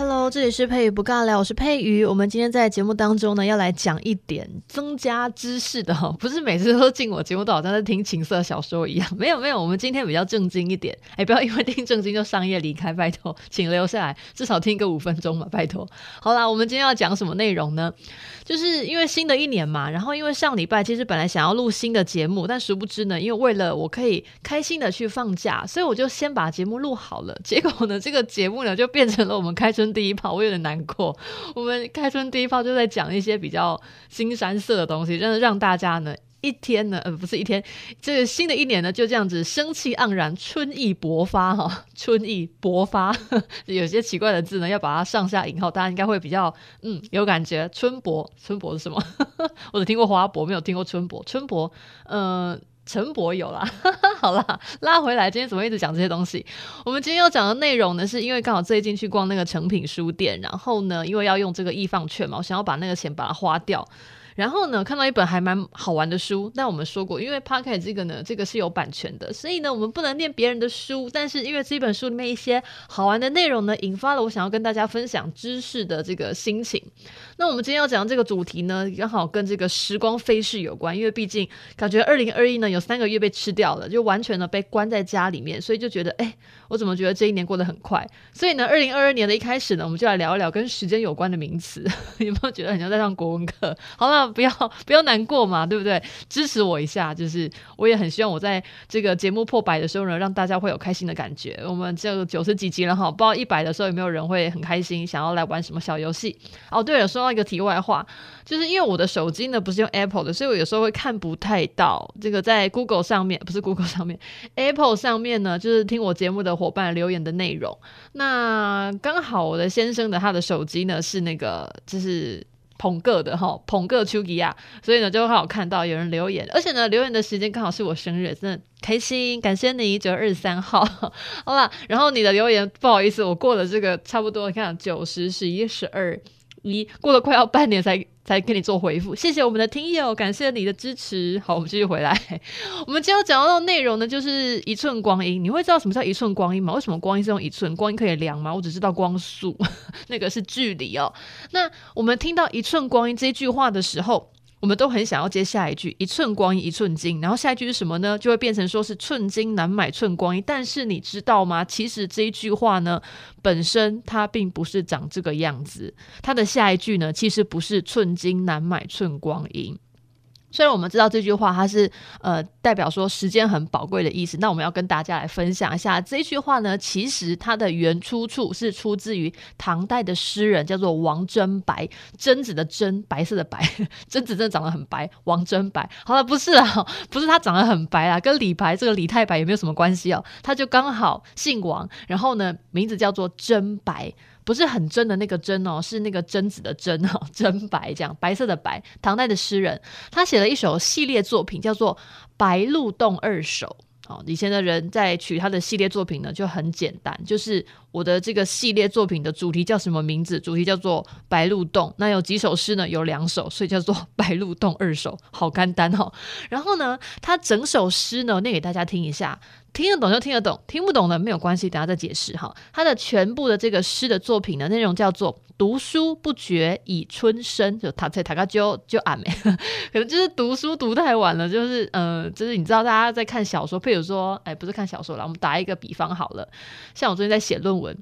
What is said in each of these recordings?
Hello，这里是佩瑜不尬聊，我是佩瑜。我们今天在节目当中呢，要来讲一点增加知识的哈，不是每次都进我节目都好像在听情色小说一样。没有没有，我们今天比较正经一点。哎，不要因为听正经就商业离开，拜托，请留下来，至少听个五分钟嘛，拜托。好啦，我们今天要讲什么内容呢？就是因为新的一年嘛，然后因为上礼拜其实本来想要录新的节目，但殊不知呢，因为为了我可以开心的去放假，所以我就先把节目录好了。结果呢，这个节目呢就变成了我们开春第一炮，我有点难过。我们开春第一炮就在讲一些比较新山色的东西，真的让大家呢。一天呢，呃，不是一天，这个新的一年呢，就这样子生气盎然，春意勃发哈，春意勃发，有些奇怪的字呢，要把它上下引号，大家应该会比较嗯有感觉。春勃，春勃是什么？我只听过花勃，没有听过春勃。春勃，嗯、陈博有啦。好啦，拉回来，今天怎么一直讲这些东西？我们今天要讲的内容呢，是因为刚好最近去逛那个成品书店，然后呢，因为要用这个易放券嘛，我想要把那个钱把它花掉。然后呢，看到一本还蛮好玩的书。但我们说过，因为 Podcast 这个呢，这个是有版权的，所以呢，我们不能念别人的书。但是因为这本书里面一些好玩的内容呢，引发了我想要跟大家分享知识的这个心情。那我们今天要讲这个主题呢，刚好跟这个时光飞逝有关。因为毕竟感觉二零二一呢，有三个月被吃掉了，就完全的被关在家里面，所以就觉得，哎，我怎么觉得这一年过得很快？所以呢，二零二二年的一开始呢，我们就来聊一聊跟时间有关的名词。有没有觉得很像在上国文课？好了。不要不要难过嘛，对不对？支持我一下，就是我也很希望我在这个节目破百的时候呢，让大家会有开心的感觉。我们这九十几集了哈，不知道一百的时候有没有人会很开心，想要来玩什么小游戏？哦，对了，说到一个题外话，就是因为我的手机呢不是用 Apple 的，所以我有时候会看不太到这个在 Google 上面，不是 Google 上面，Apple 上面呢，就是听我节目的伙伴留言的内容。那刚好我的先生的他的手机呢是那个就是。捧个的哈，捧个丘吉亚，所以呢就会好看到有人留言，而且呢留言的时间刚好是我生日，真的开心，感谢你九月二十三号，好啦，然后你的留言不好意思，我过了这个差不多，你看九十、十一、十二。你过了快要半年才才给你做回复，谢谢我们的听友，感谢你的支持。好，我们继续回来。我们今天要讲到的内容呢，就是一寸光阴。你会知道什么叫一寸光阴吗？为什么光阴是用一寸？光阴可以量吗？我只知道光速，那个是距离哦。那我们听到一寸光阴这句话的时候，我们都很想要接下一句“一寸光阴一寸金”，然后下一句是什么呢？就会变成说是“寸金难买寸光阴”。但是你知道吗？其实这一句话呢，本身它并不是长这个样子。它的下一句呢，其实不是“寸金难买寸光阴”。虽然我们知道这句话它是呃代表说时间很宝贵的意思，那我们要跟大家来分享一下这句话呢，其实它的原出处是出自于唐代的诗人，叫做王贞白，贞子的贞，白色的白，贞子真的长得很白，王贞白。好了，不是啊，不是他长得很白啊，跟李白这个李太白也没有什么关系哦，他就刚好姓王，然后呢名字叫做贞白。不是很真的那个真哦，是那个贞子的贞哦，贞白这样，白色的白。唐代的诗人，他写了一首系列作品，叫做《白鹿洞二首》。哦，以前的人在取他的系列作品呢，就很简单，就是我的这个系列作品的主题叫什么名字？主题叫做《白鹿洞》。那有几首诗呢？有两首，所以叫做《白鹿洞二首》，好简单哦。然后呢，他整首诗呢，念给大家听一下。听得懂就听得懂，听不懂的没有关系，等下再解释哈。他的全部的这个诗的作品呢，内容叫做“读书不觉已春深”，就他在他个就就暗没，可能就是读书读太晚了，就是呃，就是你知道大家在看小说，譬如说，哎，不是看小说啦，我们打一个比方好了，像我最近在写论文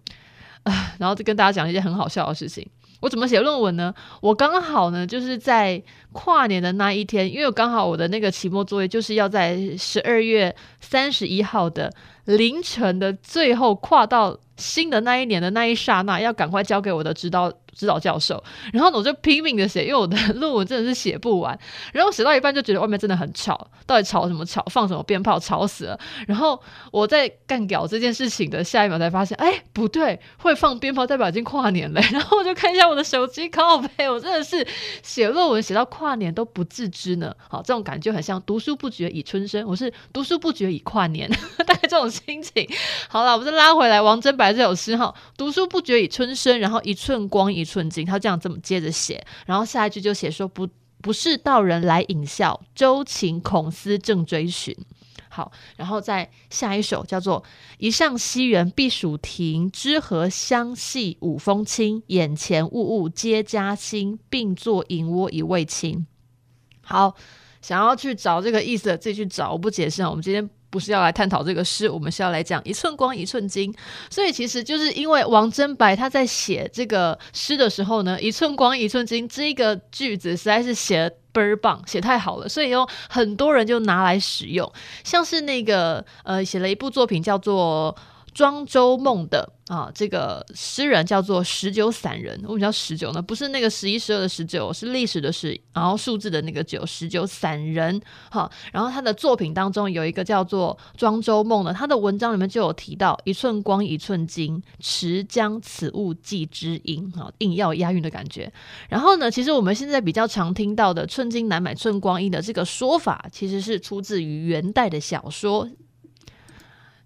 啊、然后就跟大家讲一件很好笑的事情。我怎么写论文呢？我刚好呢，就是在跨年的那一天，因为我刚好我的那个期末作业就是要在十二月三十一号的凌晨的最后跨到新的那一年的那一刹那，要赶快交给我的指导。指导教授，然后我就拼命的写，因为我的论文真的是写不完。然后写到一半就觉得外面真的很吵，到底吵什么吵？放什么鞭炮？吵死了！然后我在干掉这件事情的下一秒才发现，哎，不对，会放鞭炮代表已经跨年了。然后我就看一下我的手机，靠北，我真的是写论文写到跨年都不自知呢。好，这种感觉很像读书不觉已春深，我是读书不觉已跨年，大概这种心情。好了，我们拉回来，王贞白这首诗哈，读书不觉已春深，然后一寸光一寸金，他这样这么接着写，然后下一句就写说不不是道人来引笑，周情孔思正追寻。好，然后再下一首叫做“一上西园避暑亭，知何香细舞风轻。眼前物物皆佳馨，并作银窝一味清。”好，想要去找这个意思的自己去找，我不解释啊。我们今天不是要来探讨这个诗，我们是要来讲“一寸光一寸金”。所以其实就是因为王贞白他在写这个诗的时候呢，“一寸光一寸金”这个句子实在是写倍儿棒，写太好了，所以有很多人就拿来使用，像是那个呃，写了一部作品叫做。庄周梦的啊，这个诗人叫做十九散人。为什么叫十九呢？不是那个十一、十二的十九，是历史的十，然后数字的那个九，十九散人。哈，然后他的作品当中有一个叫做《庄周梦》的，他的文章里面就有提到“一寸光一寸金，持将此物寄知音”。啊，硬要押韵的感觉。然后呢，其实我们现在比较常听到的“寸金难买寸光阴”的这个说法，其实是出自于元代的小说。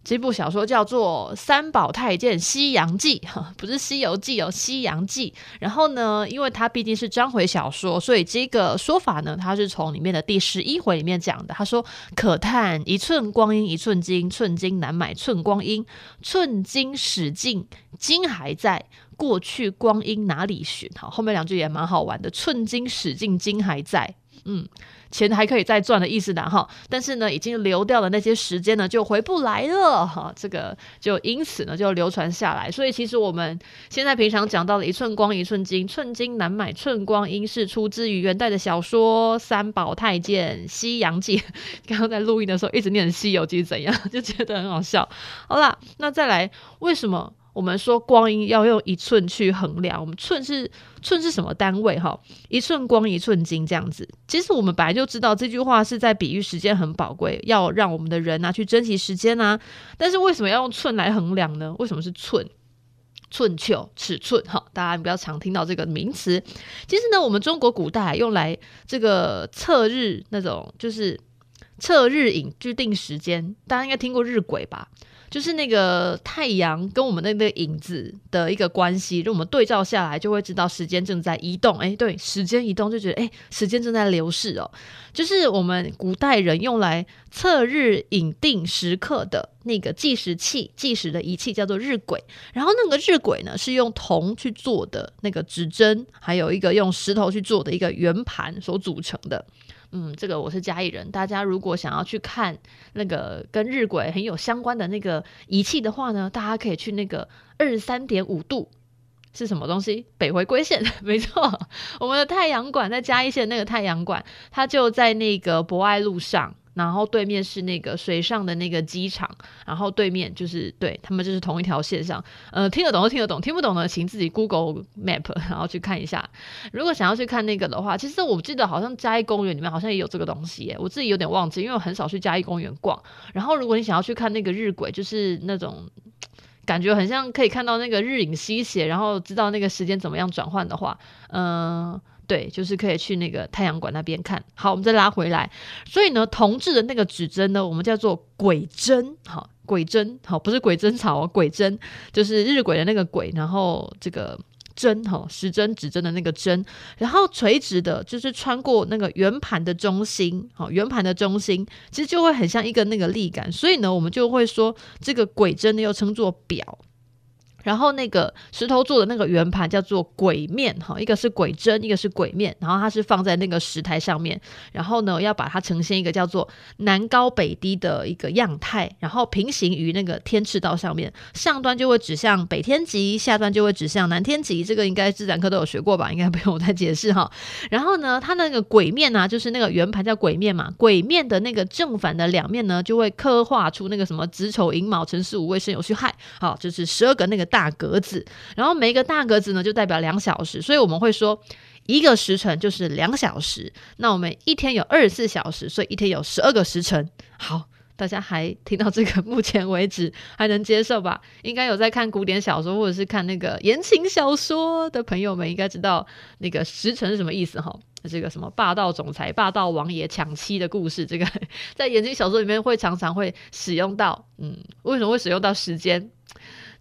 这部小说叫做《三宝太监西洋记》，哈，不是《西游记》哦，《西洋记》。然后呢，因为它毕竟是章回小说，所以这个说法呢，它是从里面的第十一回里面讲的。他说：“可叹一寸光阴一寸金，寸金难买寸光阴。寸金使尽金还在，过去光阴哪里寻？”好，后面两句也蛮好玩的，“寸金使尽金还在”，嗯。钱还可以再赚的意思的哈，但是呢，已经流掉的那些时间呢，就回不来了哈。这个就因此呢，就流传下来。所以其实我们现在平常讲到的“一寸光一寸金，寸金难买寸光阴”，是出自于元代的小说《三宝太监西洋记》。刚刚在录音的时候一直念《西游记》怎样，就觉得很好笑。好啦，那再来，为什么？我们说光阴要用一寸去衡量，我们寸是寸是什么单位？哈，一寸光一寸金这样子。其实我们本来就知道这句话是在比喻时间很宝贵，要让我们的人啊去珍惜时间啊。但是为什么要用寸来衡量呢？为什么是寸？寸丘、尺寸，哈，大家比较常听到这个名词。其实呢，我们中国古代用来这个测日那种，就是测日影，就定时间。大家应该听过日晷吧？就是那个太阳跟我们的那个影子的一个关系，就我们对照下来就会知道时间正在移动。哎，对，时间移动就觉得哎，时间正在流逝哦。就是我们古代人用来测日影定时刻的那个计时器、计时的仪器叫做日晷。然后那个日晷呢是用铜去做的那个指针，还有一个用石头去做的一个圆盘所组成的。嗯，这个我是嘉义人。大家如果想要去看那个跟日晷很有相关的那个仪器的话呢，大家可以去那个二十三点五度是什么东西？北回归线，没错，我们的太阳馆在嘉义县那个太阳馆，它就在那个博爱路上。然后对面是那个水上的那个机场，然后对面就是对他们就是同一条线上，呃，听得懂就听得懂，听不懂的请自己 Google Map 然后去看一下。如果想要去看那个的话，其实我记得好像嘉义公园里面好像也有这个东西，我自己有点忘记，因为我很少去嘉义公园逛。然后如果你想要去看那个日晷，就是那种感觉很像可以看到那个日影西斜，然后知道那个时间怎么样转换的话，嗯、呃。对，就是可以去那个太阳馆那边看。好，我们再拉回来。所以呢，铜制的那个指针呢，我们叫做鬼针。好，鬼针，好，不是鬼针草哦，鬼针就是日晷的那个鬼，然后这个针，哈，时针指针的那个针，然后垂直的，就是穿过那个圆盘的中心，好，圆盘的中心，其实就会很像一个那个立杆。所以呢，我们就会说这个鬼针呢，又称作表。然后那个石头做的那个圆盘叫做鬼面，哈，一个是鬼针，一个是鬼面，然后它是放在那个石台上面，然后呢，要把它呈现一个叫做南高北低的一个样态，然后平行于那个天赤道上面，上端就会指向北天极，下端就会指向南天极，这个应该自然课都有学过吧，应该不用我再解释哈。然后呢，它那个鬼面呢、就是那个圆盘叫鬼面嘛，鬼面的那个正反的两面呢，就会刻画出那个什么子丑寅卯辰巳午未申酉戌亥，好，就是十二个那个。大格子，然后每一个大格子呢，就代表两小时，所以我们会说一个时辰就是两小时。那我们一天有二十四小时，所以一天有十二个时辰。好，大家还听到这个，目前为止还能接受吧？应该有在看古典小说或者是看那个言情小说的朋友们，应该知道那个时辰是什么意思哈？这个什么霸道总裁、霸道王爷抢妻的故事，这个 在言情小说里面会常常会使用到。嗯，为什么会使用到时间？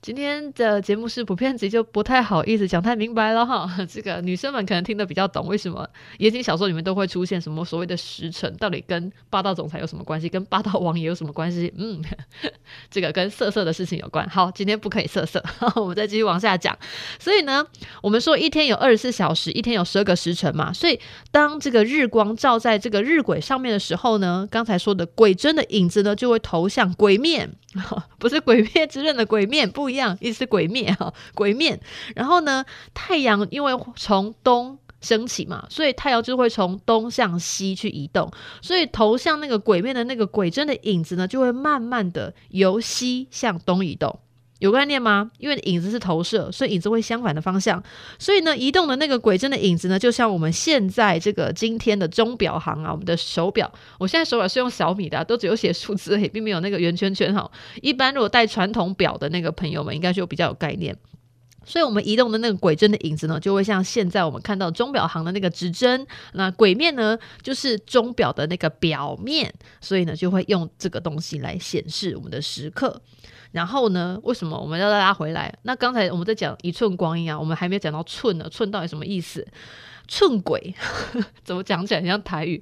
今天的节目是普遍级，就不太好意思讲太明白了哈。这个女生们可能听得比较懂，为什么言情小说里面都会出现什么所谓的时辰，到底跟霸道总裁有什么关系，跟霸道王爷有什么关系？嗯，这个跟色色的事情有关。好，今天不可以色色，我们再继续往下讲。所以呢，我们说一天有二十四小时，一天有十二个时辰嘛。所以当这个日光照在这个日晷上面的时候呢，刚才说的鬼针的影子呢，就会投向鬼面。不是鬼灭之刃的鬼面不一样，意思是鬼灭哈，鬼面。然后呢，太阳因为从东升起嘛，所以太阳就会从东向西去移动，所以投向那个鬼面的那个鬼针的影子呢，就会慢慢的由西向东移动。有概念吗？因为影子是投射，所以影子会相反的方向。所以呢，移动的那个鬼针的影子呢，就像我们现在这个今天的钟表行啊，我们的手表。我现在手表是用小米的，都只有写数字，也并没有那个圆圈圈哈。一般如果戴传统表的那个朋友们，应该就比较有概念。所以，我们移动的那个鬼针的影子呢，就会像现在我们看到钟表行的那个指针。那鬼面呢，就是钟表的那个表面，所以呢，就会用这个东西来显示我们的时刻。然后呢，为什么我们要拉回来？那刚才我们在讲一寸光阴啊，我们还没有讲到寸呢。寸到底什么意思？寸轨 怎么讲起来很像台语？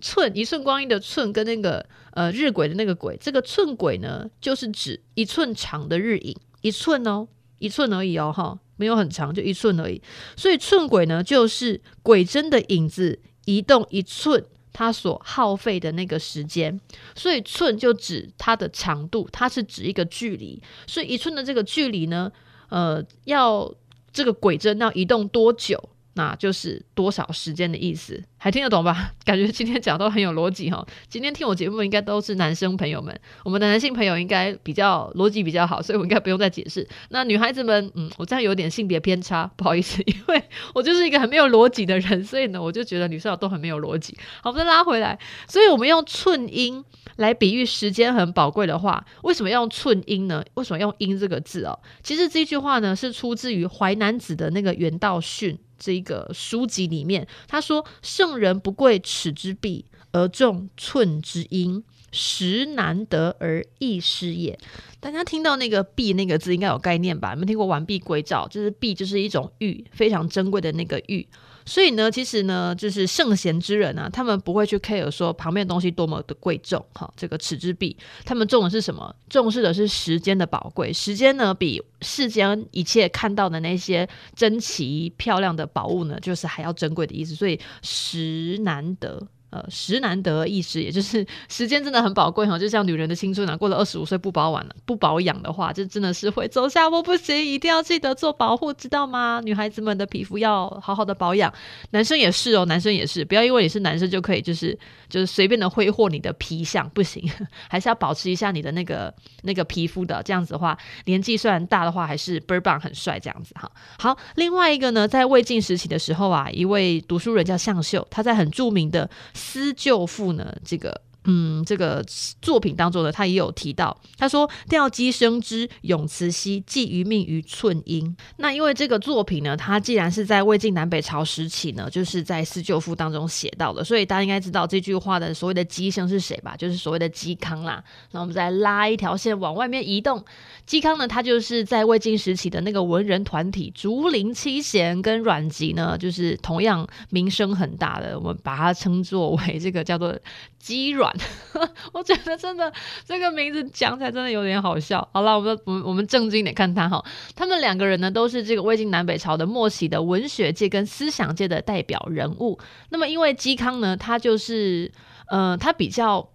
寸一寸光阴的寸跟那个呃日晷的那个晷，这个寸轨呢，就是指一寸长的日影，一寸哦，一寸而已哦，哈，没有很长，就一寸而已。所以寸轨呢，就是鬼针的影子移动一寸。它所耗费的那个时间，所以寸就指它的长度，它是指一个距离。所以一寸的这个距离呢，呃，要这个鬼针要移动多久？那就是多少时间的意思，还听得懂吧？感觉今天讲都很有逻辑哈。今天听我节目应该都是男生朋友们，我们的男性朋友应该比较逻辑比较好，所以我应该不用再解释。那女孩子们，嗯，我这样有点性别偏差，不好意思，因为我就是一个很没有逻辑的人，所以呢，我就觉得女生都很没有逻辑。好，我们再拉回来，所以我们用寸阴来比喻时间很宝贵的话，为什么要用寸阴呢？为什么用阴这个字哦？其实这句话呢是出自于《淮南子》的那个《原道训》。这个书籍里面，他说：“圣人不贵尺之璧，而重寸之阴，时难得而易失也。”大家听到那个“璧”那个字，应该有概念吧？有没有听过“完璧归赵”？就是“璧”就是一种玉，非常珍贵的那个玉。所以呢，其实呢，就是圣贤之人啊，他们不会去 care 说旁边的东西多么的贵重，哈，这个尺之璧，他们重的是什么？重视的是时间的宝贵。时间呢，比世间一切看到的那些珍奇漂亮的宝物呢，就是还要珍贵的意思。所以时难得。呃，时难得一失，也就是 时间真的很宝贵哈。就像女人的青春啊，过了二十五岁不保养了，不保养的话，就真的是会走下坡，不行，一定要记得做保护，知道吗？女孩子们的皮肤要好好的保养，男生也是哦，男生也是，不要因为你是男生就可以就是就是随便的挥霍你的皮相，不行，还是要保持一下你的那个那个皮肤的，这样子的话，年纪虽然大的话，还是倍儿棒，很帅这样子哈。好，另外一个呢，在魏晋时期的时候啊，一位读书人叫向秀，他在很著名的。《思旧赋》呢，这个。嗯，这个作品当中呢，他也有提到，他说：“吊鸡生之，永慈兮，寄余命于寸阴。”那因为这个作品呢，它既然是在魏晋南北朝时期呢，就是在《思旧赋》当中写到的，所以大家应该知道这句话的所谓的鸡生是谁吧？就是所谓的嵇康啦。那我们再拉一条线往外面移动，嵇康呢，他就是在魏晋时期的那个文人团体竹林七贤跟阮籍呢，就是同样名声很大的，我们把它称作为这个叫做鸡阮。我觉得真的这个名字讲起来真的有点好笑。好了，我们我们我们正经点看他哈，他们两个人呢都是这个魏晋南北朝的末期的文学界跟思想界的代表人物。那么因为嵇康呢，他就是呃，他比较。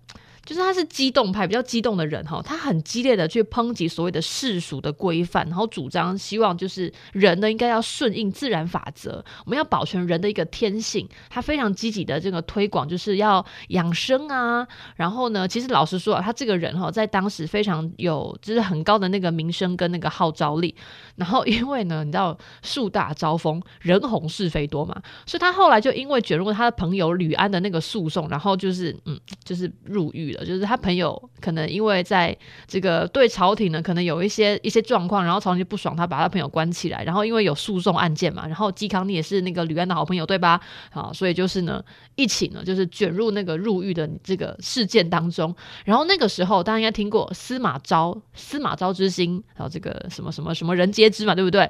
就是他是激动派，比较激动的人哈，他很激烈的去抨击所谓的世俗的规范，然后主张希望就是人呢应该要顺应自然法则，我们要保全人的一个天性。他非常积极的这个推广，就是要养生啊。然后呢，其实老实说啊，他这个人哈，在当时非常有就是很高的那个名声跟那个号召力。然后因为呢，你知道树大招风，人红是非多嘛，所以他后来就因为卷入他的朋友吕安的那个诉讼，然后就是嗯，就是入狱。就是他朋友可能因为在这个对朝廷呢，可能有一些一些状况，然后朝廷就不爽他，把他朋友关起来，然后因为有诉讼案件嘛，然后嵇康你也是那个吕安的好朋友对吧？好，所以就是呢，一起呢就是卷入那个入狱的这个事件当中，然后那个时候大家应该听过司马昭，司马昭之心，然后这个什么什么什么人皆知嘛，对不对？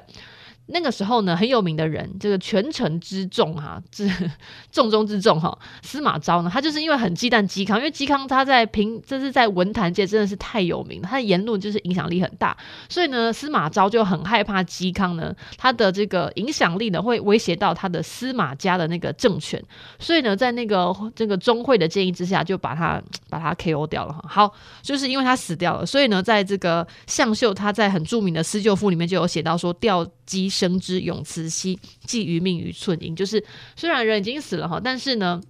那个时候呢，很有名的人，这个权臣之重哈，这重中之重哈，司马昭呢，他就是因为很忌惮嵇康，因为嵇康他在平，这是在文坛界真的是太有名，他的言论就是影响力很大，所以呢，司马昭就很害怕嵇康呢，他的这个影响力呢会威胁到他的司马家的那个政权，所以呢，在那个这个钟会的建议之下，就把他把他 KO 掉了哈。好，就是因为他死掉了，所以呢，在这个向秀他在很著名的《思旧赋》里面就有写到说吊嵇。生之永慈兮，寄于命于寸阴。就是虽然人已经死了哈，但是呢。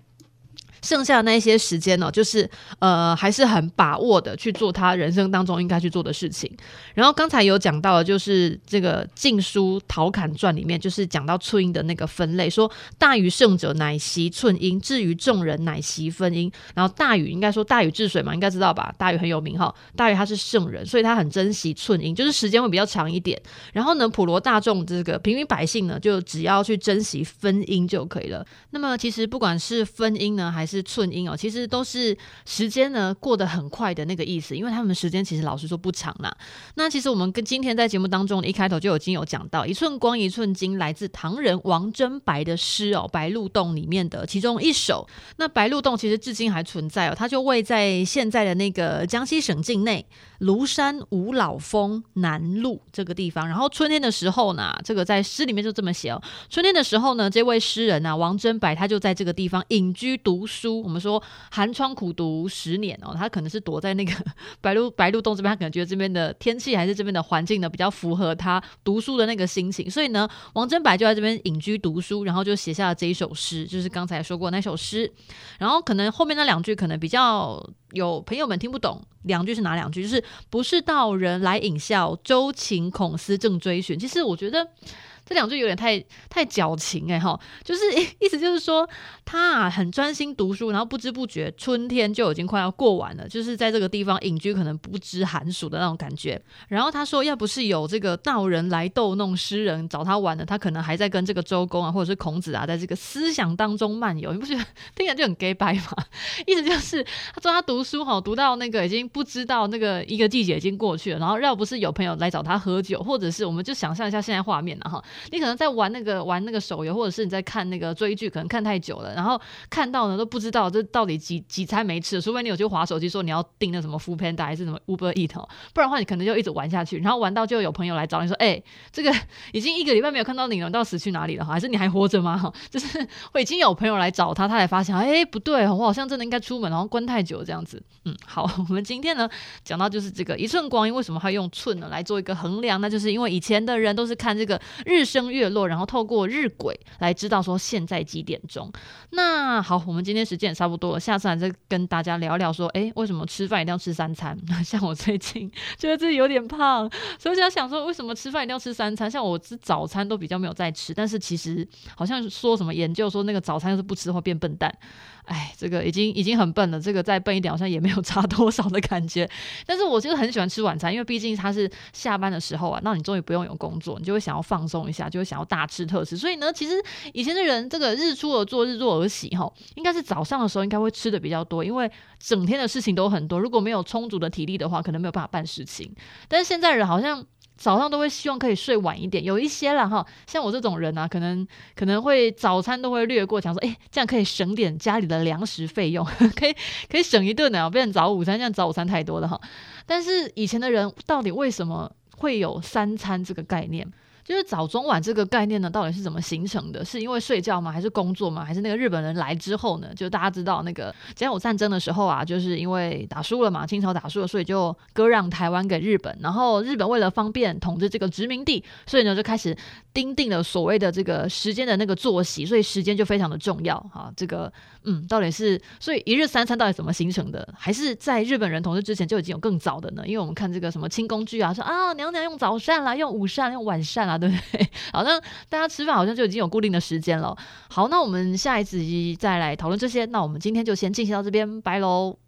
剩下的那一些时间呢，就是呃还是很把握的去做他人生当中应该去做的事情。然后刚才有讲到的，就是这个《晋书·陶侃传》里面，就是讲到寸阴的那个分类，说大禹圣者乃习寸阴，至于众人乃习分阴。然后大禹应该说大禹治水嘛，应该知道吧？大禹很有名哈，大禹他是圣人，所以他很珍惜寸阴，就是时间会比较长一点。然后呢，普罗大众这个平民百姓呢，就只要去珍惜分阴就可以了。那么其实不管是分阴呢，还是是寸阴哦，其实都是时间呢过得很快的那个意思，因为他们时间其实老实说不长啦。那其实我们跟今天在节目当中一开头就已经有讲到，一寸光一寸金来自唐人王贞白的诗哦，《白鹿洞》里面的其中一首。那白鹿洞其实至今还存在哦，它就位在现在的那个江西省境内庐山五老峰南麓这个地方。然后春天的时候呢，这个在诗里面就这么写哦，春天的时候呢，这位诗人啊王贞白他就在这个地方隐居读书。书我们说寒窗苦读十年哦，他可能是躲在那个 白鹿白鹿洞这边，他可能觉得这边的天气还是这边的环境呢比较符合他读书的那个心情，所以呢，王贞白就在这边隐居读书，然后就写下了这一首诗，就是刚才说过那首诗。然后可能后面那两句可能比较有朋友们听不懂，两句是哪两句？就是不是道人来引笑，周情孔思正追寻。其实我觉得。这两句有点太太矫情哎哈，就是 意思就是说他啊很专心读书，然后不知不觉春天就已经快要过完了，就是在这个地方隐居，可能不知寒暑的那种感觉。然后他说，要不是有这个道人来逗弄诗人找他玩的，他可能还在跟这个周公啊或者是孔子啊，在这个思想当中漫游。你不觉得 听起来就很 gay 掰吗？意思就是他说他读书哈，读到那个已经不知道那个一个季节已经过去了，然后要不是有朋友来找他喝酒，或者是我们就想象一下现在画面了哈。你可能在玩那个玩那个手游，或者是你在看那个追剧，可能看太久了，然后看到呢都不知道这到底几几餐没吃，除非你有去划手机说你要订那什么 Foodpanda 还是什么 Uber Eat 哦，不然的话你可能就一直玩下去，然后玩到就有朋友来找你说，哎、这个 已经一个礼拜没有看到你了，到死去哪里了？还是你还活着吗？就是我已经有朋友来找他，他才发现，哎、不对，我好像真的应该出门，然后关太久这样子。嗯，好，我们今天呢讲到就是这个一寸光阴为什么会用寸呢来做一个衡量？那就是因为以前的人都是看这个日日升月落，然后透过日晷来知道说现在几点钟。那好，我们今天时间也差不多了，下次还再跟大家聊聊说，哎，为什么吃饭一定要吃三餐？像我最近觉得自己有点胖，所以就想说，为什么吃饭一定要吃三餐？像我吃早餐都比较没有在吃，但是其实好像说什么研究说那个早餐要是不吃的话变笨蛋。哎，这个已经已经很笨了，这个再笨一点好像也没有差多少的感觉。但是我其实很喜欢吃晚餐，因为毕竟它是下班的时候啊，那你终于不用有工作，你就会想要放松一下，就会想要大吃特吃。所以呢，其实以前的人这个日出而作，日落而息，哈，应该是早上的时候应该会吃的比较多，因为整天的事情都很多，如果没有充足的体力的话，可能没有办法办事情。但是现在人好像。早上都会希望可以睡晚一点，有一些啦哈，像我这种人啊，可能可能会早餐都会略过，想说，哎，这样可以省点家里的粮食费用，可以可以省一顿呢，变成早午餐，这样早午餐太多了哈。但是以前的人到底为什么会有三餐这个概念？就是早中晚这个概念呢，到底是怎么形成的？是因为睡觉吗？还是工作吗？还是那个日本人来之后呢？就大家知道那个甲午战争的时候啊，就是因为打输了嘛，清朝打输了，所以就割让台湾给日本。然后日本为了方便统治这个殖民地，所以呢就开始订定了所谓的这个时间的那个作息，所以时间就非常的重要哈。这个嗯，到底是所以一日三餐到底怎么形成的？还是在日本人统治之前就已经有更早的呢？因为我们看这个什么清宫剧啊，说啊娘娘用早膳啦，用午膳，用晚膳啊。对不对？好，那大家吃饭好像就已经有固定的时间了。好，那我们下一集再来讨论这些。那我们今天就先进行到这边，拜喽。